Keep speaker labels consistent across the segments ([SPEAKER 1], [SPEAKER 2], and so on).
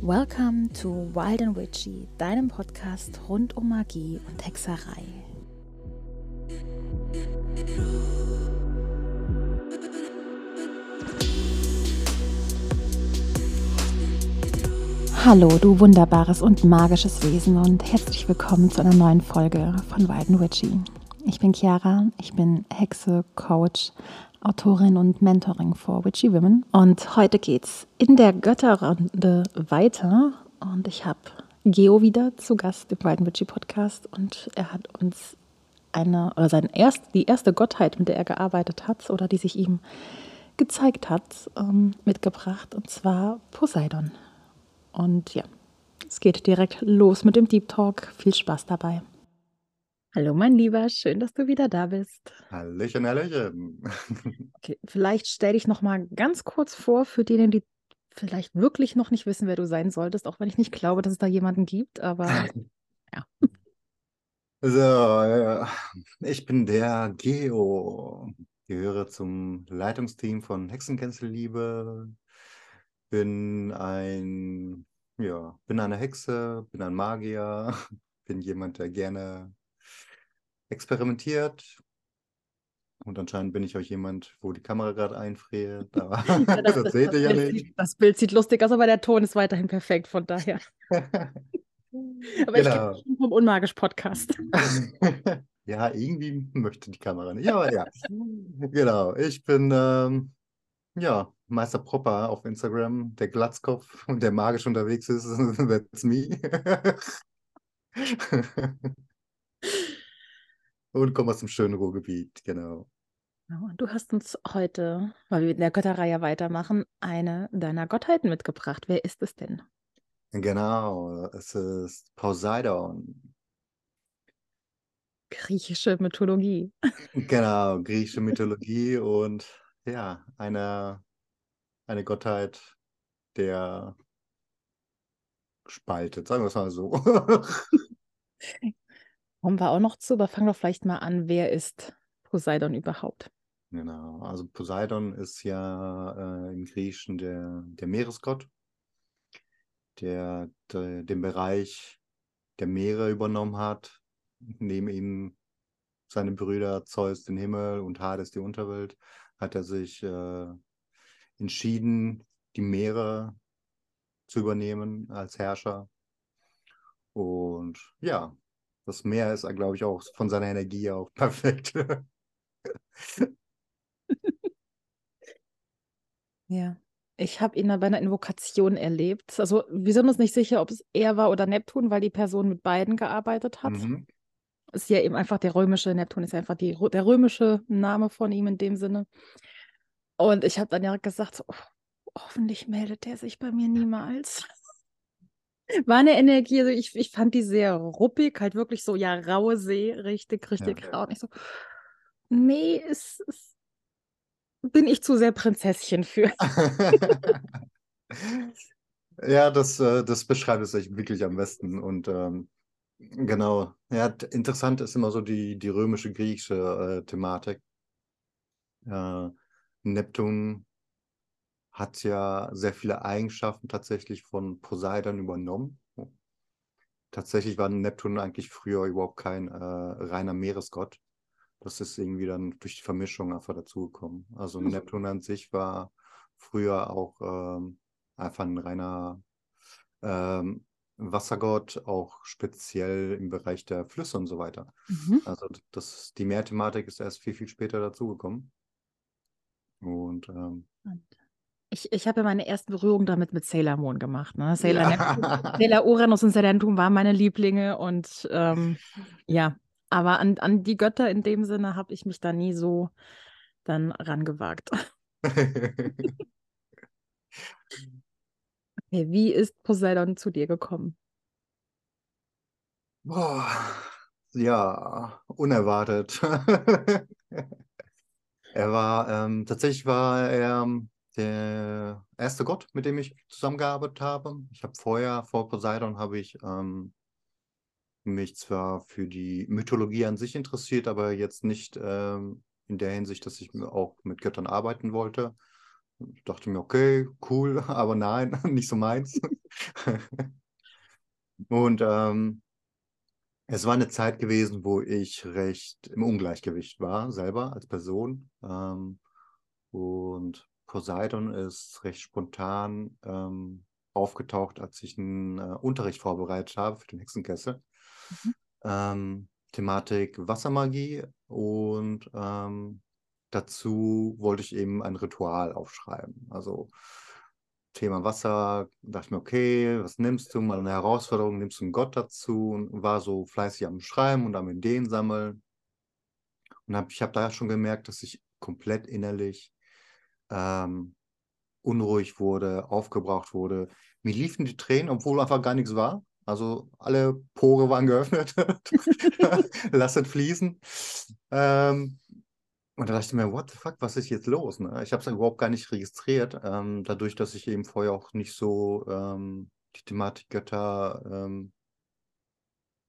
[SPEAKER 1] Welcome to Wild and Witchy, deinem Podcast rund um Magie und Hexerei. Hallo, du wunderbares und magisches Wesen und herzlich willkommen zu einer neuen Folge von Wild and Witchy. Ich bin Chiara, ich bin Hexe, Coach, Autorin und Mentoring for Witchy Women. Und heute geht's in der Götterrunde weiter. Und ich habe Geo wieder zu Gast im Wild Witchy Podcast. Und er hat uns eine, oder seine erst, die erste Gottheit, mit der er gearbeitet hat, oder die sich ihm gezeigt hat, ähm, mitgebracht. Und zwar Poseidon. Und ja, es geht direkt los mit dem Deep Talk. Viel Spaß dabei. Hallo, mein Lieber, schön, dass du wieder da bist.
[SPEAKER 2] Hallöchen, Hallöchen.
[SPEAKER 1] Okay, vielleicht stell dich noch mal ganz kurz vor für diejenigen, die vielleicht wirklich noch nicht wissen, wer du sein solltest, auch wenn ich nicht glaube, dass es da jemanden gibt, aber ja.
[SPEAKER 2] So, ja, ich bin der Geo, gehöre zum Leitungsteam von Hexenkänzelliebe, bin ein, ja, bin eine Hexe, bin ein Magier, bin jemand, der gerne experimentiert. Und anscheinend bin ich euch jemand, wo die Kamera gerade einfriert. Aber ja, das, das, seht ihr ja
[SPEAKER 1] nicht.
[SPEAKER 2] Sieht,
[SPEAKER 1] das Bild sieht lustig aus, aber der Ton ist weiterhin perfekt, von daher. aber genau. ich kenne schon vom Unmagisch-Podcast.
[SPEAKER 2] ja, irgendwie möchte die Kamera nicht. Aber ja, genau. Ich bin ähm, ja, Meister Propper auf Instagram, der Glatzkopf und der magisch unterwegs ist. That's me. Und komme aus dem schönen Ruhrgebiet, genau.
[SPEAKER 1] Du hast uns heute, weil wir in der Götterreihe weitermachen, eine deiner Gottheiten mitgebracht. Wer ist es denn?
[SPEAKER 2] Genau, es ist Poseidon.
[SPEAKER 1] Griechische Mythologie.
[SPEAKER 2] Genau, griechische Mythologie und ja, eine, eine Gottheit der spaltet, sagen wir es mal so.
[SPEAKER 1] Kommen wir auch noch zu, aber fang doch vielleicht mal an, wer ist Poseidon überhaupt?
[SPEAKER 2] Genau, also Poseidon ist ja äh, im Griechischen der, der Meeresgott, der, der, den Bereich der Meere übernommen hat. Neben ihm seine Brüder Zeus den Himmel und Hades die Unterwelt, hat er sich äh, entschieden, die Meere zu übernehmen als Herrscher. Und ja, das Meer ist, glaube ich, auch von seiner Energie auch perfekt.
[SPEAKER 1] ja. Ich habe ihn bei einer Invokation erlebt. Also wir sind uns nicht sicher, ob es er war oder Neptun, weil die Person mit beiden gearbeitet hat. Mhm. Ist ja eben einfach der römische, Neptun ist ja einfach die, der römische Name von ihm in dem Sinne. Und ich habe dann ja gesagt, oh, hoffentlich meldet er sich bei mir niemals. War eine Energie, also ich, ich fand die sehr ruppig, halt wirklich so, ja, raue See, richtig, richtig ja. rau. Und ich so, nee, es, es bin ich zu sehr Prinzesschen für.
[SPEAKER 2] ja, das, äh, das beschreibt es sich wirklich am besten. Und ähm, genau, ja, interessant ist immer so die, die römische, griechische äh, Thematik. Äh, Neptun hat ja sehr viele Eigenschaften tatsächlich von Poseidon übernommen. Tatsächlich war Neptun eigentlich früher überhaupt kein äh, reiner Meeresgott. Das ist irgendwie dann durch die Vermischung einfach dazugekommen. Also mhm. Neptun an sich war früher auch ähm, einfach ein reiner ähm, Wassergott, auch speziell im Bereich der Flüsse und so weiter. Mhm. Also das, die Meerthematik ist erst viel, viel später dazugekommen. Und ähm,
[SPEAKER 1] ich, ich habe ja meine ersten Berührungen damit mit Sailor Moon gemacht. Ne? Sailor, ja. Sailor Uranus und Sailor Neptun waren meine Lieblinge und ähm, ja, aber an, an die Götter in dem Sinne habe ich mich da nie so dann rangewagt. okay, wie ist Poseidon zu dir gekommen?
[SPEAKER 2] Boah, ja, unerwartet. er war, ähm, tatsächlich war er der erste Gott, mit dem ich zusammengearbeitet habe. Ich habe vorher, vor Poseidon, habe ich ähm, mich zwar für die Mythologie an sich interessiert, aber jetzt nicht ähm, in der Hinsicht, dass ich auch mit Göttern arbeiten wollte, Ich dachte mir, okay, cool, aber nein, nicht so meins. Und ähm, es war eine Zeit gewesen, wo ich recht im Ungleichgewicht war, selber als Person. Ähm, und Poseidon ist recht spontan ähm, aufgetaucht, als ich einen äh, Unterricht vorbereitet habe für den Hexenkessel. Mhm. Ähm, Thematik Wassermagie und ähm, dazu wollte ich eben ein Ritual aufschreiben. Also Thema Wasser, dachte ich mir, okay, was nimmst du? Mal eine Herausforderung, nimmst du einen Gott dazu und war so fleißig am Schreiben und am Ideen sammeln. Und hab, ich habe da schon gemerkt, dass ich komplett innerlich ähm, unruhig wurde, aufgebraucht wurde. Mir liefen die Tränen, obwohl einfach gar nichts war. Also alle Pore waren geöffnet. Lass es fließen. Ähm, und da dachte ich mir, what the fuck, was ist jetzt los? Ne? Ich habe es überhaupt gar nicht registriert, ähm, dadurch, dass ich eben vorher auch nicht so ähm, die Thematik Götter ähm,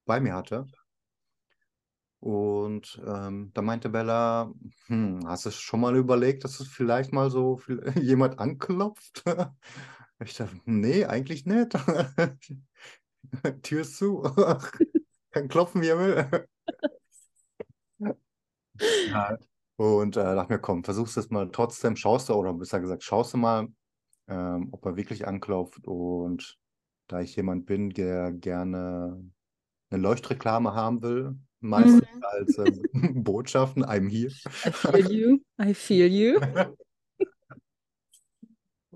[SPEAKER 2] bei mir hatte. Und ähm, da meinte Bella, hm, hast du schon mal überlegt, dass es vielleicht mal so viel, jemand anklopft? ich dachte, nee, eigentlich nicht. Tür ist zu. Kann klopfen, wie er will. ja, und äh, dachte mir, komm, versuchst es mal trotzdem, schaust du, oder besser gesagt, schaust du mal, ähm, ob er wirklich anklopft. Und da ich jemand bin, der gerne eine Leuchtreklame haben will, meistens mhm. als äh, Botschaften, I'm here.
[SPEAKER 1] I feel you, I feel you.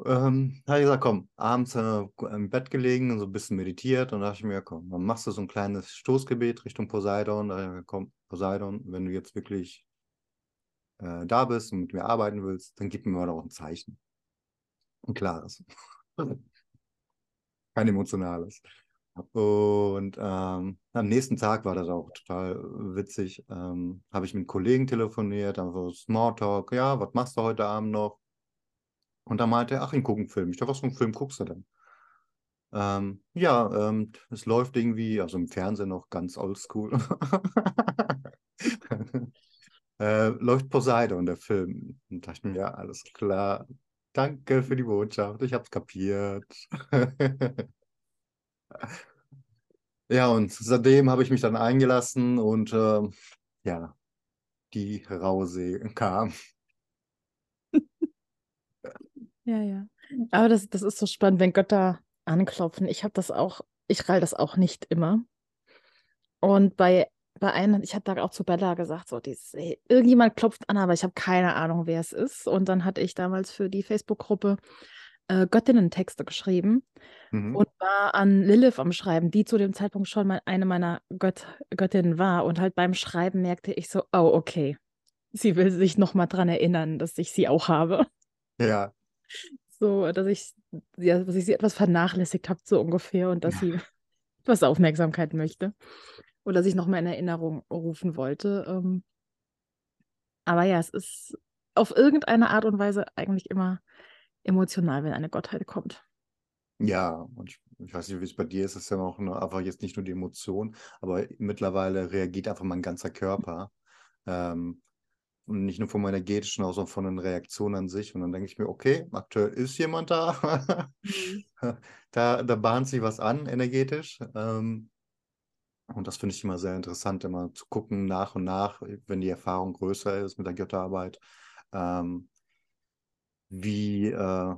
[SPEAKER 2] ähm, habe ich gesagt, komm, abends äh, im Bett gelegen und so ein bisschen meditiert und dachte ich mir, komm, dann machst du so ein kleines Stoßgebet Richtung Poseidon. Da ich mir, komm, Poseidon, wenn du jetzt wirklich äh, da bist und mit mir arbeiten willst, dann gib mir mal doch ein Zeichen. Ein klares. Kein emotionales. Und ähm, am nächsten Tag war das auch total witzig. Ähm, Habe ich mit Kollegen telefoniert, einfach Smalltalk. Ja, was machst du heute Abend noch? Und da meinte er, ach, ich gucke einen Film. Ich dachte, was für einen Film guckst du denn? Ähm, ja, ähm, es läuft irgendwie, also im Fernsehen noch ganz oldschool. äh, läuft Poseidon, der Film. Und dachte mir, ja, alles klar. Danke für die Botschaft, ich hab's kapiert. ja, und seitdem habe ich mich dann eingelassen und äh, ja, die Rausee kam.
[SPEAKER 1] Ja, ja. Aber das, das ist so spannend, wenn Götter anklopfen. Ich habe das auch, ich rall das auch nicht immer. Und bei bei einem, ich habe da auch zu Bella gesagt, so dieses, ey, irgendjemand klopft an, aber ich habe keine Ahnung, wer es ist. Und dann hatte ich damals für die Facebook-Gruppe äh, Göttinnen-Texte geschrieben mhm. und war an Lilith am Schreiben, die zu dem Zeitpunkt schon mal eine meiner Gött Göttinnen war. Und halt beim Schreiben merkte ich so, oh, okay. Sie will sich nochmal dran erinnern, dass ich sie auch habe.
[SPEAKER 2] Ja.
[SPEAKER 1] So, dass ich, ja, dass ich sie etwas vernachlässigt habe, so ungefähr, und dass ja. sie etwas Aufmerksamkeit möchte oder sich nochmal in Erinnerung rufen wollte. Ähm, aber ja, es ist auf irgendeine Art und Weise eigentlich immer emotional, wenn eine Gottheit kommt.
[SPEAKER 2] Ja, und ich, ich weiß nicht, wie es bei dir ist, es ist ja auch nur, einfach jetzt nicht nur die Emotion, aber mittlerweile reagiert einfach mein ganzer Körper. Ähm, und nicht nur von meiner energetischen, sondern von den Reaktionen an sich. Und dann denke ich mir, okay, aktuell ist jemand da. Mhm. da, da bahnt sich was an, energetisch. Ähm, und das finde ich immer sehr interessant, immer zu gucken nach und nach, wenn die Erfahrung größer ist mit der Götterarbeit, ähm, wie, äh,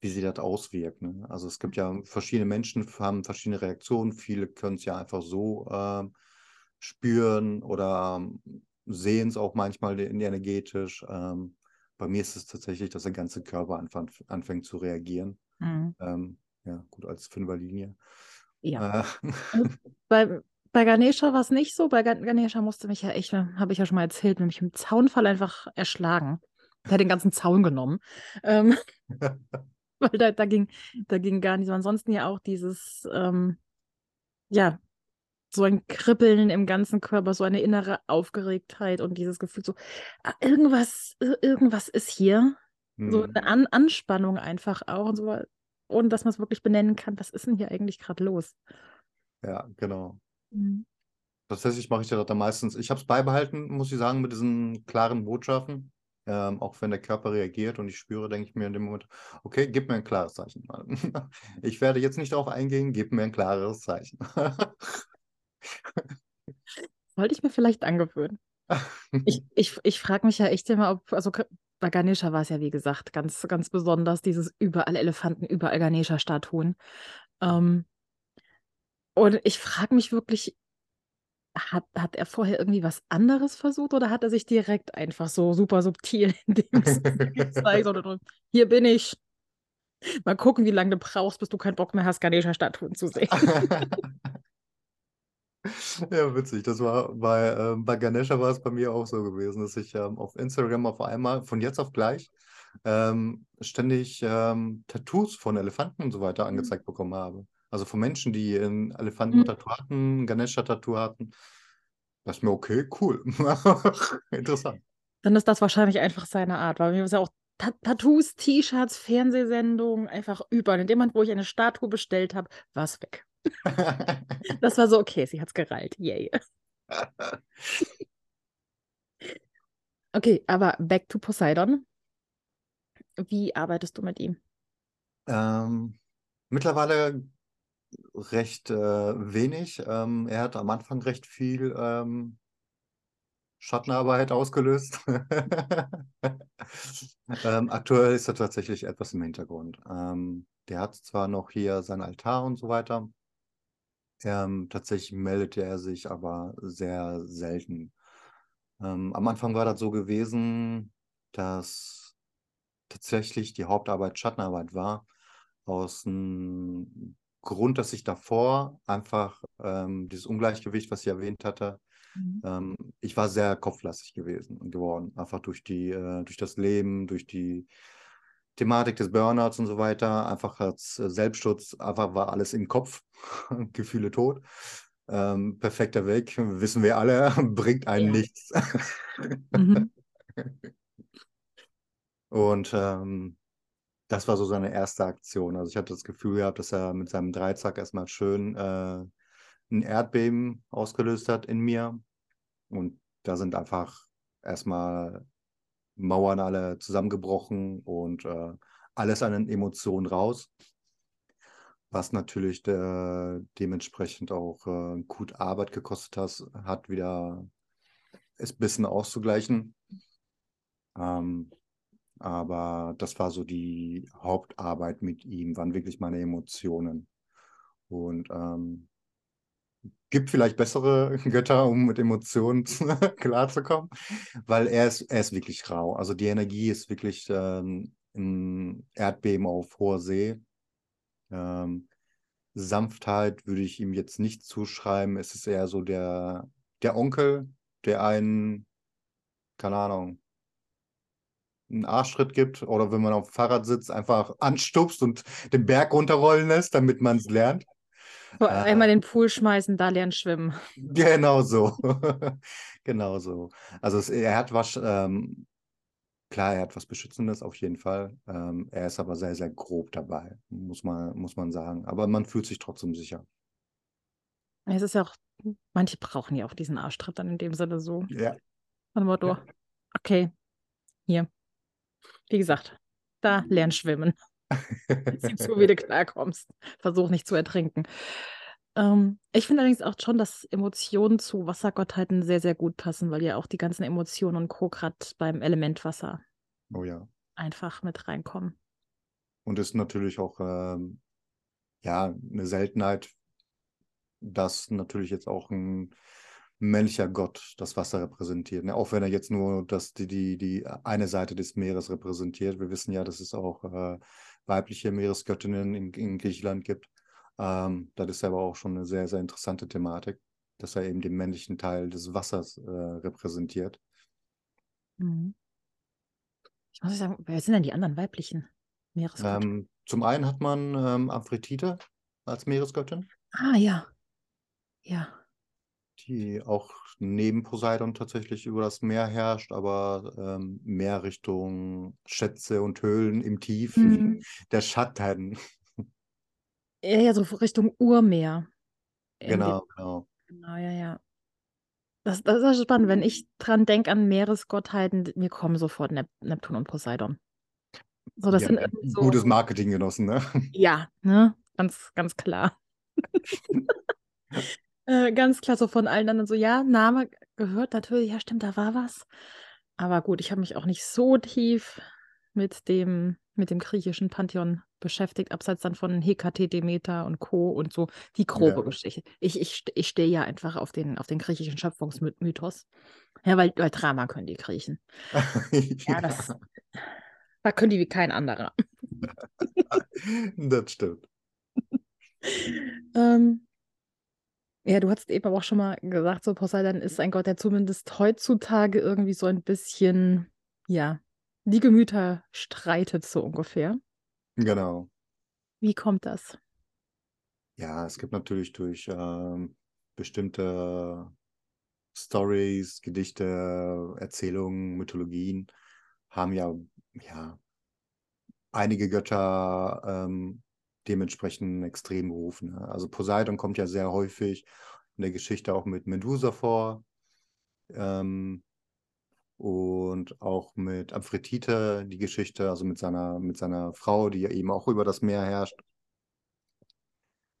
[SPEAKER 2] wie sie das auswirkt. Ne? Also es gibt ja verschiedene Menschen, haben verschiedene Reaktionen. Viele können es ja einfach so äh, spüren oder ähm, sehen es auch manchmal energetisch. Ähm, bei mir ist es tatsächlich, dass der ganze Körper anfängt, anfängt zu reagieren. Mhm. Ähm, ja, gut, als Fünferlinie.
[SPEAKER 1] Ja. Äh. Bei, bei Ganesha war es nicht so. Bei Ganesha musste mich ja echt, habe ich ja schon mal erzählt, nämlich im Zaunfall einfach erschlagen. Der hat den ganzen Zaun genommen. Ähm, weil da, da, ging, da ging gar nichts. Ansonsten ja auch dieses, ähm, ja, so ein Kribbeln im ganzen Körper, so eine innere Aufgeregtheit und dieses Gefühl, so, ah, irgendwas, irgendwas ist hier. Mhm. So eine An Anspannung einfach auch und so ohne dass man es wirklich benennen kann, was ist denn hier eigentlich gerade los?
[SPEAKER 2] Ja, genau. Mhm. Tatsächlich mache ich ja da meistens, ich habe es beibehalten, muss ich sagen, mit diesen klaren Botschaften. Ähm, auch wenn der Körper reagiert und ich spüre, denke ich mir in dem Moment, okay, gib mir ein klares Zeichen. Ich werde jetzt nicht darauf eingehen, gib mir ein klares Zeichen.
[SPEAKER 1] Wollte ich mir vielleicht angewöhnen. Ich, ich, ich frage mich ja echt immer, ob, also bei Ganesha war es ja, wie gesagt, ganz, ganz besonders, dieses überall Elefanten, überall Ganesha-Statuen. Ähm, und ich frage mich wirklich, hat, hat er vorher irgendwie was anderes versucht oder hat er sich direkt einfach so super subtil in dem gezeigt? Oder hier bin ich. Mal gucken, wie lange du brauchst, bis du keinen Bock mehr hast, Ganesha-Statuen zu sehen.
[SPEAKER 2] Ja, witzig. Das war bei, ähm, bei Ganesha war es bei mir auch so gewesen, dass ich ähm, auf Instagram auf einmal von jetzt auf gleich ähm, ständig ähm, Tattoos von Elefanten und so weiter mhm. angezeigt bekommen habe. Also von Menschen, die ein Elefanten-Tattoo mhm. hatten, Ganesha-Tattoo hatten. Das ist mir okay, cool. Interessant.
[SPEAKER 1] Dann ist das wahrscheinlich einfach seine Art, weil mir ist ja auch Tattoos, T-Shirts, Fernsehsendungen, einfach überall. In dem Moment, wo ich eine Statue bestellt habe, war es weg. das war so, okay, sie hat es gereilt. Yay. okay, aber back to Poseidon. Wie arbeitest du mit ihm?
[SPEAKER 2] Ähm, mittlerweile recht äh, wenig. Ähm, er hat am Anfang recht viel ähm, Schattenarbeit ausgelöst. ähm, aktuell ist er tatsächlich etwas im Hintergrund. Ähm, der hat zwar noch hier seinen Altar und so weiter. Ähm, tatsächlich meldete er sich aber sehr selten. Ähm, am Anfang war das so gewesen, dass tatsächlich die Hauptarbeit Schattenarbeit war, aus dem Grund, dass ich davor einfach ähm, dieses Ungleichgewicht, was ich erwähnt hatte, mhm. ähm, ich war sehr kopflastig gewesen und geworden, einfach durch die, äh, durch das Leben, durch die Thematik des Burnouts und so weiter, einfach als äh, Selbstschutz, einfach war alles im Kopf, Gefühle tot. Ähm, perfekter Weg, wissen wir alle, bringt einen ja. nichts. mhm. Und ähm, das war so seine erste Aktion. Also ich hatte das Gefühl gehabt, dass er mit seinem Dreizack erstmal schön äh, ein Erdbeben ausgelöst hat in mir. Und da sind einfach erstmal Mauern alle zusammengebrochen und äh, alles an den Emotionen raus. Was natürlich de dementsprechend auch äh, gut Arbeit gekostet has, hat, wieder es ein bisschen auszugleichen. Ähm, aber das war so die Hauptarbeit mit ihm, waren wirklich meine Emotionen. Und ähm, gibt vielleicht bessere Götter, um mit Emotionen klarzukommen, weil er ist, er ist wirklich rau. Also die Energie ist wirklich ähm, ein Erdbeben auf hoher See. Ähm, Sanftheit würde ich ihm jetzt nicht zuschreiben. Es ist eher so der, der Onkel, der einen, keine Ahnung, einen Arschschritt gibt oder wenn man auf dem Fahrrad sitzt, einfach anstupst und den Berg runterrollen lässt, damit man es lernt.
[SPEAKER 1] Einmal äh, den Pool schmeißen, da lernen schwimmen.
[SPEAKER 2] Genau so. genau so. Also es, er hat was, ähm, klar, er hat was Beschützendes auf jeden Fall. Ähm, er ist aber sehr, sehr grob dabei, muss man, muss man sagen. Aber man fühlt sich trotzdem sicher.
[SPEAKER 1] Es ist ja auch, manche brauchen ja auch diesen Arschtritt dann in dem Sinne so.
[SPEAKER 2] Ja.
[SPEAKER 1] Motto, ja. okay, hier. Wie gesagt, da lern schwimmen. Sieh zu, wie du klarkommst. Versuch nicht zu ertrinken. Ähm, ich finde allerdings auch schon, dass Emotionen zu Wassergottheiten sehr, sehr gut passen, weil ja auch die ganzen Emotionen und Co. gerade beim Element Wasser
[SPEAKER 2] oh, ja.
[SPEAKER 1] einfach mit reinkommen.
[SPEAKER 2] Und ist natürlich auch ähm, ja eine Seltenheit, dass natürlich jetzt auch ein männlicher Gott das Wasser repräsentiert. Ne? Auch wenn er jetzt nur das, die, die, die eine Seite des Meeres repräsentiert. Wir wissen ja, dass es auch äh, weibliche Meeresgöttinnen in, in Griechenland gibt. Ähm, das ist aber auch schon eine sehr, sehr interessante Thematik, dass er eben den männlichen Teil des Wassers äh, repräsentiert.
[SPEAKER 1] Mhm. Ich muss sagen, wer sind denn die anderen weiblichen Meeresgöttinnen?
[SPEAKER 2] Ähm, zum einen hat man ähm, Aphrodite als Meeresgöttin.
[SPEAKER 1] Ah, ja. Ja
[SPEAKER 2] die auch neben Poseidon tatsächlich über das Meer herrscht, aber ähm, mehr Richtung Schätze und Höhlen im Tief mhm. der Schatten.
[SPEAKER 1] Ja, ja, so Richtung Urmeer.
[SPEAKER 2] Genau, genau.
[SPEAKER 1] Genau, ja, ja. Das, das ist spannend. Wenn ich dran denke an Meeresgottheiten, mir kommen sofort Nep Neptun und Poseidon.
[SPEAKER 2] So, das ja, sind so, gutes Marketing genossen, ne?
[SPEAKER 1] Ja, ne? Ganz, ganz klar. äh, ganz klar, so von allen anderen so, ja, Name gehört natürlich, ja, stimmt, da war was. Aber gut, ich habe mich auch nicht so tief mit dem, mit dem griechischen Pantheon beschäftigt, abseits dann von Hekate, Demeter und Co. und so die grobe ja. Geschichte. Ich, ich, ich stehe ja einfach auf den, auf den griechischen Schöpfungsmythos. Ja, weil, weil Drama können die Griechen. ja, das, da können die wie kein anderer.
[SPEAKER 2] das stimmt.
[SPEAKER 1] ähm, ja, du hast eben aber auch schon mal gesagt, so Poseidon ist ein Gott, der zumindest heutzutage irgendwie so ein bisschen, ja, die Gemüter streitet, so ungefähr.
[SPEAKER 2] Genau.
[SPEAKER 1] Wie kommt das?
[SPEAKER 2] Ja, es gibt natürlich durch ähm, bestimmte Stories, Gedichte, Erzählungen, Mythologien, haben ja, ja einige Götter ähm, dementsprechend extrem berufen. Ne? Also Poseidon kommt ja sehr häufig in der Geschichte auch mit Medusa vor. Ähm, und auch mit Amphitrite die Geschichte, also mit seiner, mit seiner Frau, die ja eben auch über das Meer herrscht.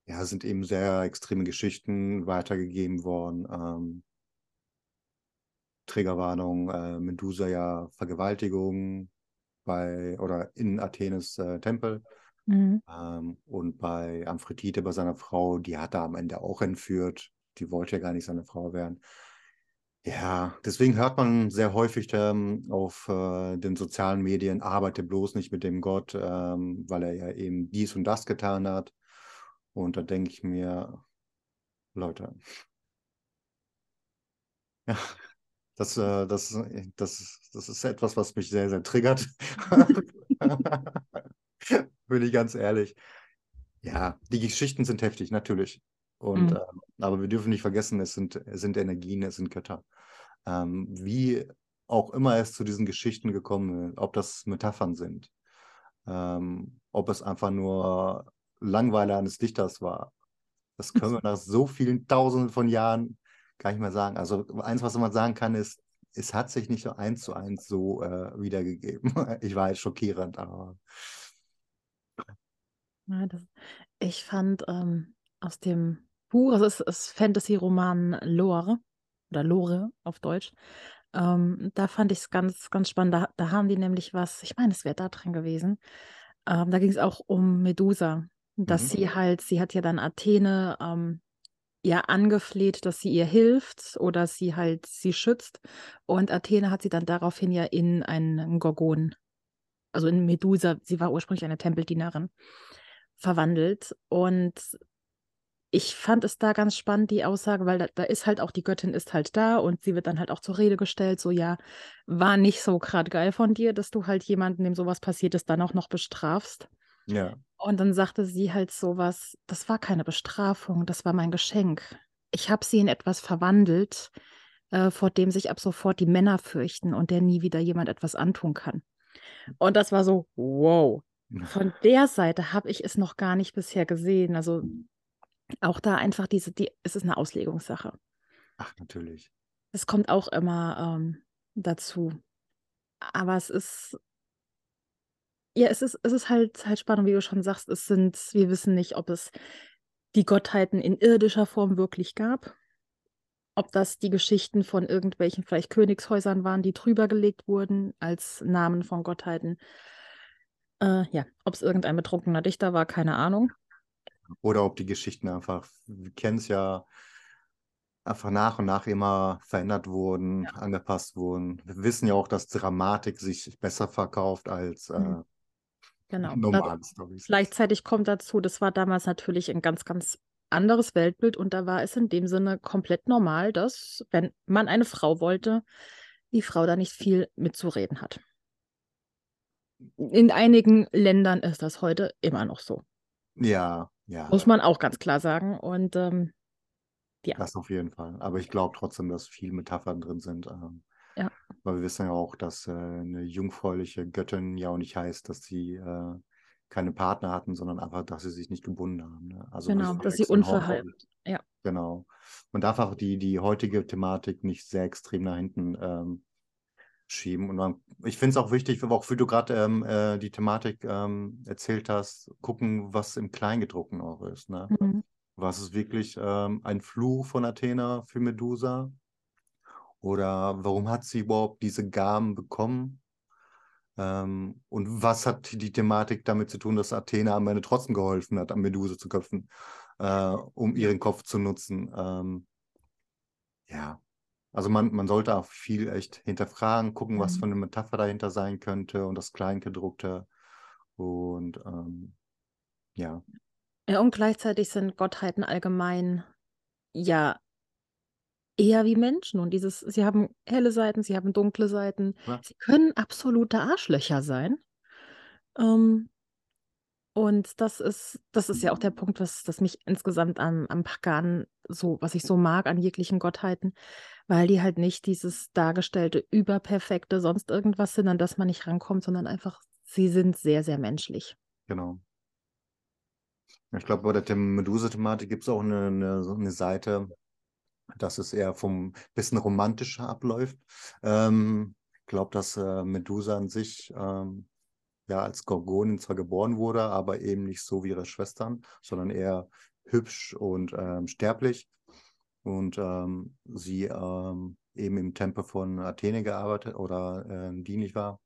[SPEAKER 2] Ja, sind eben sehr extreme Geschichten weitergegeben worden. Ähm, Trägerwarnung, äh, Medusa ja Vergewaltigung bei oder in Athenes äh, Tempel. Mhm. Ähm, und bei Amphitrite, bei seiner Frau, die hat er am Ende auch entführt. Die wollte ja gar nicht seine Frau werden. Ja, deswegen hört man sehr häufig ähm, auf äh, den sozialen Medien, arbeite bloß nicht mit dem Gott, ähm, weil er ja eben dies und das getan hat. Und da denke ich mir, Leute, ja, das, äh, das, das, das ist etwas, was mich sehr, sehr triggert. Bin ich ganz ehrlich. Ja, die Geschichten sind heftig, natürlich. Und, mhm. äh, aber wir dürfen nicht vergessen, es sind, es sind Energien, es sind Götter. Ähm, wie auch immer es zu diesen Geschichten gekommen ist, ob das Metaphern sind, ähm, ob es einfach nur Langweile eines Dichters war. Das können wir nach so vielen Tausenden von Jahren gar nicht mehr sagen. Also eins, was man sagen kann, ist, es hat sich nicht so eins zu eins so äh, wiedergegeben. Ich war jetzt schockierend, aber.
[SPEAKER 1] Ja, das, ich fand ähm, aus dem Buch, also es ist Fantasy-Roman Lore oder Lore auf Deutsch. Ähm, da fand ich es ganz, ganz spannend. Da, da, haben die nämlich was, ich meine, es wäre da drin gewesen. Ähm, da ging es auch um Medusa, dass mhm. sie halt, sie hat ja dann Athene ähm, ja angefleht, dass sie ihr hilft oder sie halt sie schützt. Und Athene hat sie dann daraufhin ja in einen Gorgon, also in Medusa, sie war ursprünglich eine Tempeldienerin, verwandelt. Und ich fand es da ganz spannend, die Aussage, weil da, da, ist halt auch die Göttin ist halt da und sie wird dann halt auch zur Rede gestellt, so ja, war nicht so gerade geil von dir, dass du halt jemanden, dem sowas passiert ist, dann auch noch bestrafst.
[SPEAKER 2] Ja.
[SPEAKER 1] Und dann sagte sie halt sowas, das war keine Bestrafung, das war mein Geschenk. Ich habe sie in etwas verwandelt, äh, vor dem sich ab sofort die Männer fürchten und der nie wieder jemand etwas antun kann. Und das war so, wow. Von der Seite habe ich es noch gar nicht bisher gesehen. Also auch da einfach diese, die, es ist eine Auslegungssache.
[SPEAKER 2] Ach, natürlich.
[SPEAKER 1] Es kommt auch immer ähm, dazu. Aber es ist, ja, es ist, es ist halt, halt spannend, wie du schon sagst, es sind, wir wissen nicht, ob es die Gottheiten in irdischer Form wirklich gab. Ob das die Geschichten von irgendwelchen vielleicht Königshäusern waren, die drüber gelegt wurden als Namen von Gottheiten. Äh, ja, ob es irgendein betrunkener Dichter war, keine Ahnung.
[SPEAKER 2] Oder ob die Geschichten einfach, wir kennen es ja, einfach nach und nach immer verändert wurden, ja. angepasst wurden. Wir wissen ja auch, dass Dramatik sich besser verkauft als äh, mhm.
[SPEAKER 1] genau. normale Storys. Gleichzeitig kommt dazu, das war damals natürlich ein ganz, ganz anderes Weltbild und da war es in dem Sinne komplett normal, dass, wenn man eine Frau wollte, die Frau da nicht viel mitzureden hat. In einigen Ländern ist das heute immer noch so.
[SPEAKER 2] Ja, ja.
[SPEAKER 1] Muss man auch ganz klar sagen. Und ähm, ja.
[SPEAKER 2] Das auf jeden Fall. Aber ich glaube trotzdem, dass viele Metaphern drin sind. Ähm,
[SPEAKER 1] ja.
[SPEAKER 2] Weil wir wissen ja auch, dass äh, eine jungfräuliche Göttin ja auch nicht heißt, dass sie äh, keine Partner hatten, sondern einfach, dass sie sich nicht gebunden haben. Ne?
[SPEAKER 1] Also genau, dass sie unverheiratet. Ja.
[SPEAKER 2] Genau. Man darf auch die, die heutige Thematik nicht sehr extrem nach hinten ähm, schieben. Und man, ich finde es auch wichtig, auch wie du gerade ähm, äh, die Thematik ähm, erzählt hast, gucken, was im Kleingedruckten auch ist. Ne? Mhm. Was ist wirklich ähm, ein Fluch von Athena für Medusa? Oder warum hat sie überhaupt diese Gaben bekommen? Ähm, und was hat die Thematik damit zu tun, dass Athena am Ende trotzdem geholfen hat, an Medusa zu köpfen, äh, um ihren Kopf zu nutzen? Ähm, ja, also man, man sollte auch viel echt hinterfragen, gucken, was mhm. für eine Metapher dahinter sein könnte und das Kleingedruckte. Und ähm, ja.
[SPEAKER 1] Ja, und gleichzeitig sind Gottheiten allgemein ja eher wie Menschen. Und dieses, sie haben helle Seiten, sie haben dunkle Seiten. Ja. Sie können absolute Arschlöcher sein. Ähm, und das ist, das ist ja auch der Punkt, was, das mich insgesamt am, am Pagan so, was ich so mag an jeglichen Gottheiten, weil die halt nicht dieses dargestellte, überperfekte, sonst irgendwas sind, an das man nicht rankommt, sondern einfach, sie sind sehr, sehr menschlich.
[SPEAKER 2] Genau. Ich glaube, bei der Medusa-Thematik gibt es auch eine, eine, eine Seite, dass es eher vom bisschen romantischer abläuft. Ähm, ich glaube, dass äh, Medusa an sich ähm, ja als Gorgonin zwar geboren wurde, aber eben nicht so wie ihre Schwestern, sondern eher hübsch und ähm, sterblich. Und ähm, sie ähm, eben im Tempel von Athene gearbeitet oder äh, dienlich war.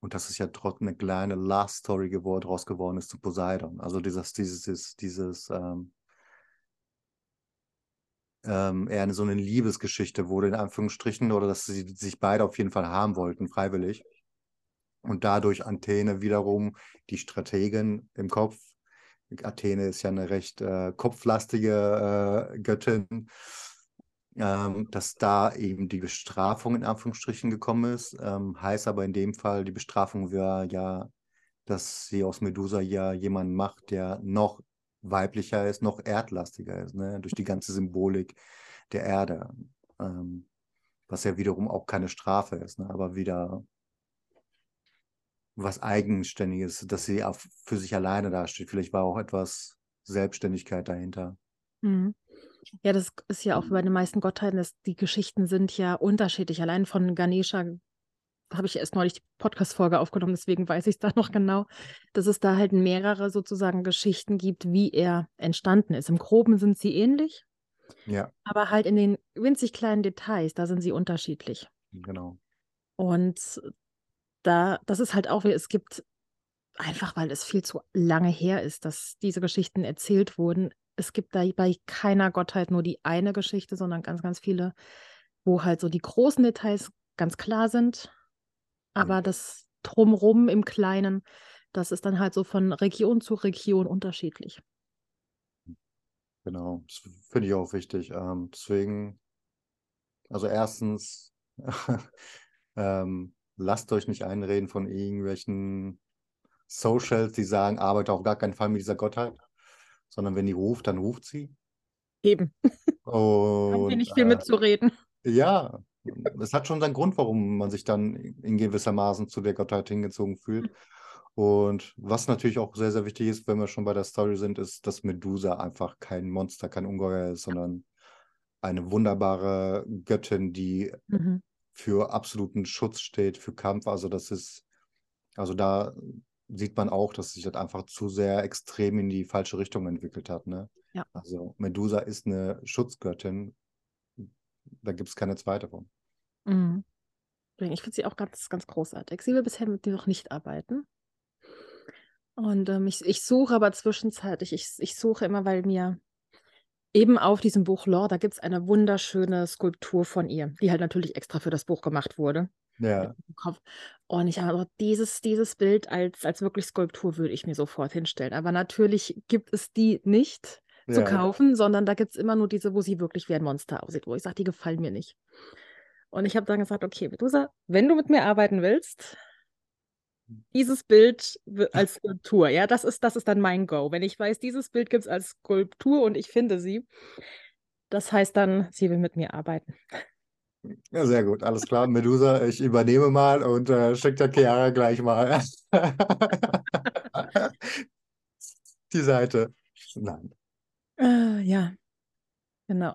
[SPEAKER 2] Und das ist ja trotzdem eine kleine Last Story geworden, raus geworden ist zu Poseidon. Also dieses, dieses, dieses ähm, ähm, eher so eine Liebesgeschichte wurde, in Anführungsstrichen, oder dass sie sich beide auf jeden Fall haben wollten, freiwillig. Und dadurch Athene wiederum die Strategin im Kopf. Athene ist ja eine recht äh, kopflastige äh, Göttin, ähm, dass da eben die Bestrafung in Anführungsstrichen gekommen ist. Ähm, heißt aber in dem Fall, die Bestrafung wäre ja, dass sie aus Medusa ja jemanden macht, der noch weiblicher ist, noch erdlastiger ist, ne? durch die ganze Symbolik der Erde. Ähm, was ja wiederum auch keine Strafe ist, ne? aber wieder was Eigenständiges, dass sie auch für sich alleine dasteht. Vielleicht war auch etwas Selbstständigkeit dahinter.
[SPEAKER 1] Mhm. Ja, das ist ja auch bei den meisten Gottheiten, dass die Geschichten sind ja unterschiedlich. Allein von Ganesha habe ich erst neulich die Podcast-Folge aufgenommen, deswegen weiß ich es da noch genau, dass es da halt mehrere sozusagen Geschichten gibt, wie er entstanden ist. Im Groben sind sie ähnlich,
[SPEAKER 2] ja.
[SPEAKER 1] aber halt in den winzig kleinen Details, da sind sie unterschiedlich.
[SPEAKER 2] Genau.
[SPEAKER 1] Und da, das ist halt auch, es gibt einfach, weil es viel zu lange her ist, dass diese Geschichten erzählt wurden. Es gibt da bei keiner Gottheit nur die eine Geschichte, sondern ganz, ganz viele, wo halt so die großen Details ganz klar sind aber das Drumrum im Kleinen, das ist dann halt so von Region zu Region unterschiedlich.
[SPEAKER 2] Genau, das finde ich auch wichtig. Ähm, deswegen, also erstens, ähm, lasst euch nicht einreden von irgendwelchen Socials, die sagen, arbeite auf gar keinen Fall mit dieser Gottheit, sondern wenn die ruft, dann ruft sie.
[SPEAKER 1] Eben.
[SPEAKER 2] Und, Haben
[SPEAKER 1] wir nicht viel äh, mitzureden.
[SPEAKER 2] Ja, es hat schon seinen Grund, warum man sich dann in gewissermaßen zu der Gottheit hingezogen fühlt. Und was natürlich auch sehr, sehr wichtig ist, wenn wir schon bei der Story sind, ist, dass Medusa einfach kein Monster, kein Ungeheuer ist, sondern eine wunderbare Göttin, die mhm. Für absoluten Schutz steht, für Kampf. Also das ist, also da sieht man auch, dass sich das einfach zu sehr extrem in die falsche Richtung entwickelt hat. Ne?
[SPEAKER 1] Ja.
[SPEAKER 2] Also Medusa ist eine Schutzgöttin da gibt es keine zweite von.
[SPEAKER 1] Mhm. Ich finde sie auch ganz, ganz großartig. Sie will bisher mit dir noch nicht arbeiten. Und ähm, ich, ich suche aber zwischenzeitlich, ich, ich suche immer, weil mir eben auf diesem Buch Lore, da gibt es eine wunderschöne Skulptur von ihr, die halt natürlich extra für das Buch gemacht wurde.
[SPEAKER 2] Ja.
[SPEAKER 1] Und ich habe dieses, dieses Bild als, als wirklich Skulptur würde ich mir sofort hinstellen. Aber natürlich gibt es die nicht zu ja. kaufen, sondern da gibt es immer nur diese, wo sie wirklich wie ein Monster aussieht, wo ich sage, die gefallen mir nicht. Und ich habe dann gesagt, okay, Medusa, wenn du mit mir arbeiten willst, dieses Bild als Skulptur, ja, das ist, das ist dann mein Go. Wenn ich weiß, dieses Bild gibt es als Skulptur und ich finde sie, das heißt dann, sie will mit mir arbeiten.
[SPEAKER 2] Ja, sehr gut, alles klar. Medusa, ich übernehme mal und äh, schicke der Chiara gleich mal. die Seite. Nein.
[SPEAKER 1] Äh, ja, genau.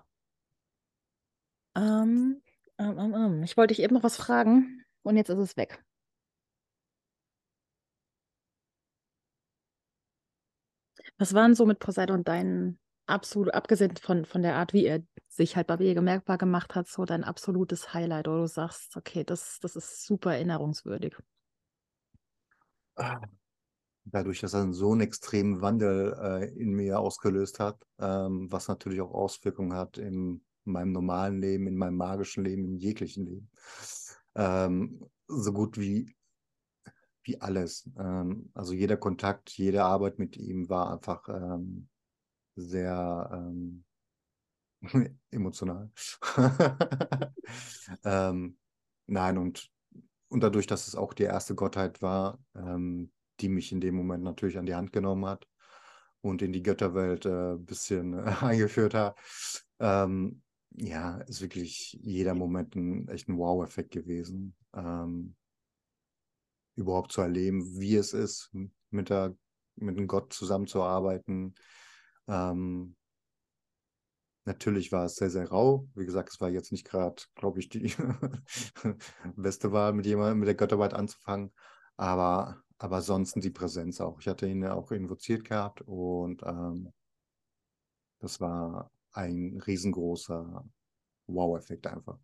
[SPEAKER 1] Ähm, ähm, ähm, ähm, ich wollte dich eben noch was fragen und jetzt ist es weg. Was waren so mit Poseidon dein absolut, abgesehen von, von der Art, wie er sich halt bei mir bemerkbar gemacht hat, so dein absolutes Highlight, oder du sagst, okay, das, das ist super erinnerungswürdig?
[SPEAKER 2] Dadurch, dass er so einen extremen Wandel äh, in mir ausgelöst hat, ähm, was natürlich auch Auswirkungen hat in meinem normalen Leben, in meinem magischen Leben, in jeglichen Leben. Ähm, so gut wie, wie alles. Ähm, also jeder Kontakt, jede Arbeit mit ihm war einfach ähm, sehr ähm, emotional. ähm, nein, und, und dadurch, dass es auch die erste Gottheit war, ähm, die mich in dem Moment natürlich an die Hand genommen hat und in die Götterwelt ein äh, bisschen äh, eingeführt hat, ja, ist wirklich jeder Moment ein echt ein Wow-Effekt gewesen. Ähm, überhaupt zu erleben, wie es ist, mit, der, mit einem Gott zusammenzuarbeiten, ähm, natürlich war es sehr, sehr rau. Wie gesagt, es war jetzt nicht gerade, glaube ich, die beste Wahl, mit jemandem, mit der Götterarbeit anzufangen. Aber, aber sonst die Präsenz auch. Ich hatte ihn ja auch invoziert gehabt und ähm, das war ein riesengroßer Wow-Effekt einfach.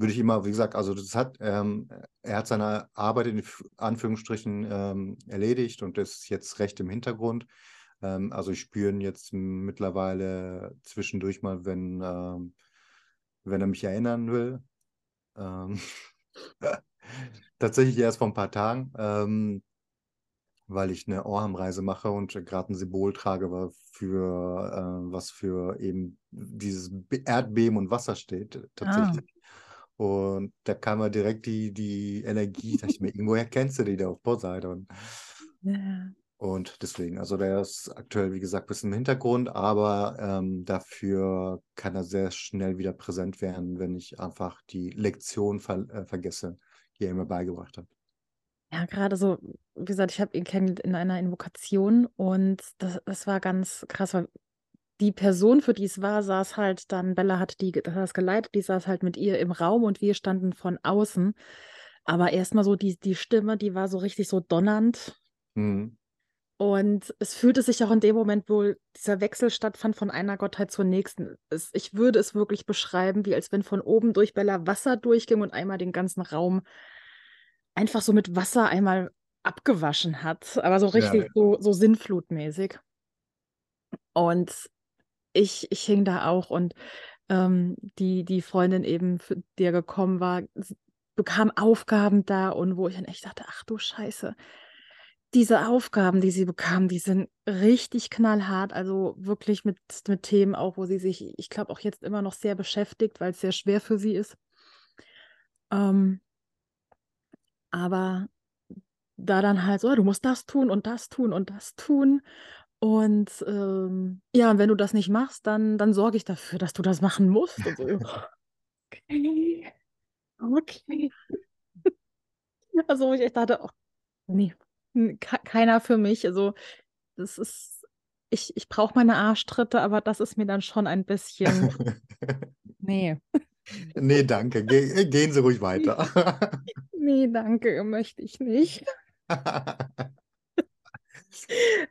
[SPEAKER 2] Würde ich immer, wie gesagt, also das hat, ähm, er hat seine Arbeit in Anführungsstrichen ähm, erledigt und ist jetzt recht im Hintergrund. Ähm, also ich spüre ihn jetzt mittlerweile zwischendurch mal, wenn, ähm, wenn er mich erinnern will. Ähm, tatsächlich erst vor ein paar Tagen, ähm, weil ich eine Orham-Reise mache und gerade ein Symbol trage, für, äh, was für eben dieses Erdbeben und Wasser steht, tatsächlich. Ah. Und da kam mir direkt die, die Energie, dachte ich mir, irgendwoher kennst du die da auf Poseidon? Ja. Und deswegen, also der ist aktuell, wie gesagt, ein bisschen im Hintergrund, aber ähm, dafür kann er sehr schnell wieder präsent werden, wenn ich einfach die Lektion ver äh, vergesse, die er mir beigebracht hat.
[SPEAKER 1] Ja, gerade so, wie gesagt, ich habe ihn kennengelernt in einer Invokation und das, das war ganz krass, weil die Person, für die es war, saß halt dann, Bella hat die, das geleitet, die saß halt mit ihr im Raum und wir standen von außen. Aber erstmal so die, die Stimme, die war so richtig so donnernd. Mhm. Und es fühlte sich auch in dem Moment, wo dieser Wechsel stattfand von einer Gottheit zur nächsten. Es, ich würde es wirklich beschreiben, wie als wenn von oben durch Bella Wasser durchging und einmal den ganzen Raum einfach so mit Wasser einmal abgewaschen hat. Aber so richtig ja. so, so sinnflutmäßig. Und ich, ich hing da auch und ähm, die, die Freundin eben, für die gekommen war, bekam Aufgaben da und wo ich dann echt dachte, ach du Scheiße, diese Aufgaben, die sie bekam, die sind richtig knallhart, also wirklich mit, mit Themen auch, wo sie sich, ich glaube, auch jetzt immer noch sehr beschäftigt, weil es sehr schwer für sie ist. Ähm, aber da dann halt so, du musst das tun und das tun und das tun. Und ähm, ja, wenn du das nicht machst, dann, dann sorge ich dafür, dass du das machen musst. Und so, okay. Okay. Also ich dachte, oh, nee, keiner für mich. Also, das ist, ich, ich brauche meine Arschtritte, aber das ist mir dann schon ein bisschen. nee.
[SPEAKER 2] Nee, danke. Ge gehen Sie ruhig weiter.
[SPEAKER 1] nee, danke, möchte ich nicht.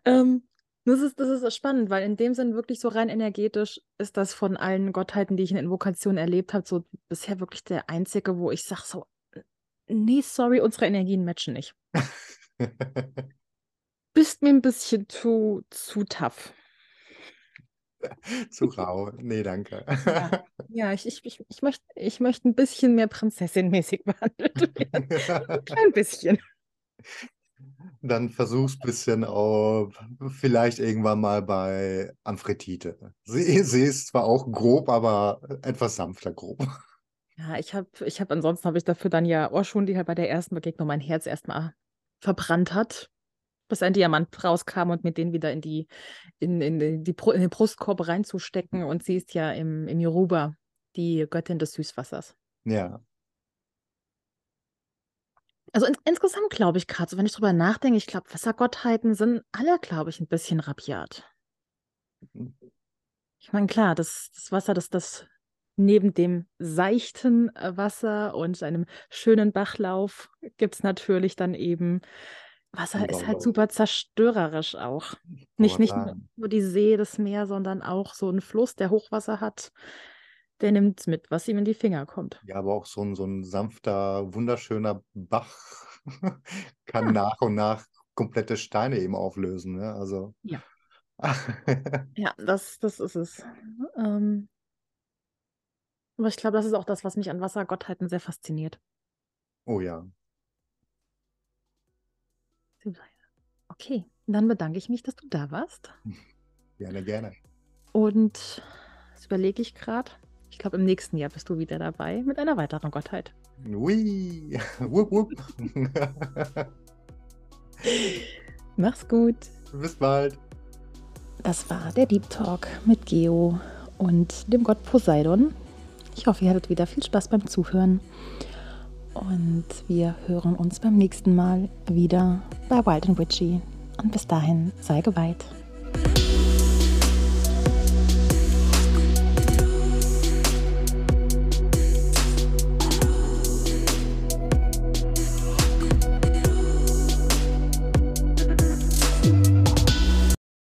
[SPEAKER 1] ähm, das ist, das ist spannend, weil in dem Sinn wirklich so rein energetisch ist das von allen Gottheiten, die ich in Invokation erlebt habe, so bisher wirklich der einzige, wo ich sage so, nee, sorry, unsere Energien matchen nicht. Bist mir ein bisschen zu, zu tough.
[SPEAKER 2] zu rau. Nee, danke.
[SPEAKER 1] Ja, ja ich, ich, ich, ich möchte ich möcht ein bisschen mehr prinzessinmäßig behandelt werden. ein klein bisschen.
[SPEAKER 2] Dann versuch's ein bisschen auch, vielleicht irgendwann mal bei Amphretite. Sie, sie ist zwar auch grob, aber etwas sanfter grob.
[SPEAKER 1] Ja, ich habe, ich habe, ansonsten habe ich dafür dann ja schon die halt bei der ersten Begegnung mein Herz erstmal verbrannt hat, bis ein Diamant rauskam und mit denen wieder in die, in, in, die, in den Brustkorb reinzustecken. Und sie ist ja im, im Yoruba, die Göttin des Süßwassers.
[SPEAKER 2] Ja.
[SPEAKER 1] Also ins insgesamt glaube ich gerade, so wenn ich drüber nachdenke, ich glaube, Wassergottheiten sind alle, glaube ich, ein bisschen rabiat.
[SPEAKER 2] Mhm.
[SPEAKER 1] Ich meine, klar, das, das Wasser, das, das neben dem seichten äh, Wasser und einem schönen Bachlauf gibt es natürlich dann eben, Wasser ist halt super zerstörerisch auch. Nicht, nicht nur die See, das Meer, sondern auch so ein Fluss, der Hochwasser hat, der nimmt mit, was ihm in die Finger kommt.
[SPEAKER 2] Ja, aber auch so ein, so ein sanfter, wunderschöner Bach kann
[SPEAKER 1] Ja,
[SPEAKER 2] nach und nach komplette Steine eben auflösen. Ne? Also,
[SPEAKER 1] ja. Ja, das, das ist es. Ähm, aber ich glaube, das ist auch das, was mich an Wassergottheiten sehr fasziniert.
[SPEAKER 2] oh ja.
[SPEAKER 1] Okay, dann bedanke ich mich, dass du da warst.
[SPEAKER 2] Gerne, gerne.
[SPEAKER 1] Und das überlege ich gerade. Ich glaube, im nächsten Jahr bist du wieder dabei mit einer weiteren Gottheit.
[SPEAKER 2] Ui. Wupp, wupp.
[SPEAKER 1] Mach's gut.
[SPEAKER 2] Bis bald.
[SPEAKER 1] Das war der Deep Talk mit Geo und dem Gott Poseidon. Ich hoffe, ihr hattet wieder viel Spaß beim Zuhören. Und wir hören uns beim nächsten Mal wieder bei Wild and Witchy. Und bis dahin, sei geweiht.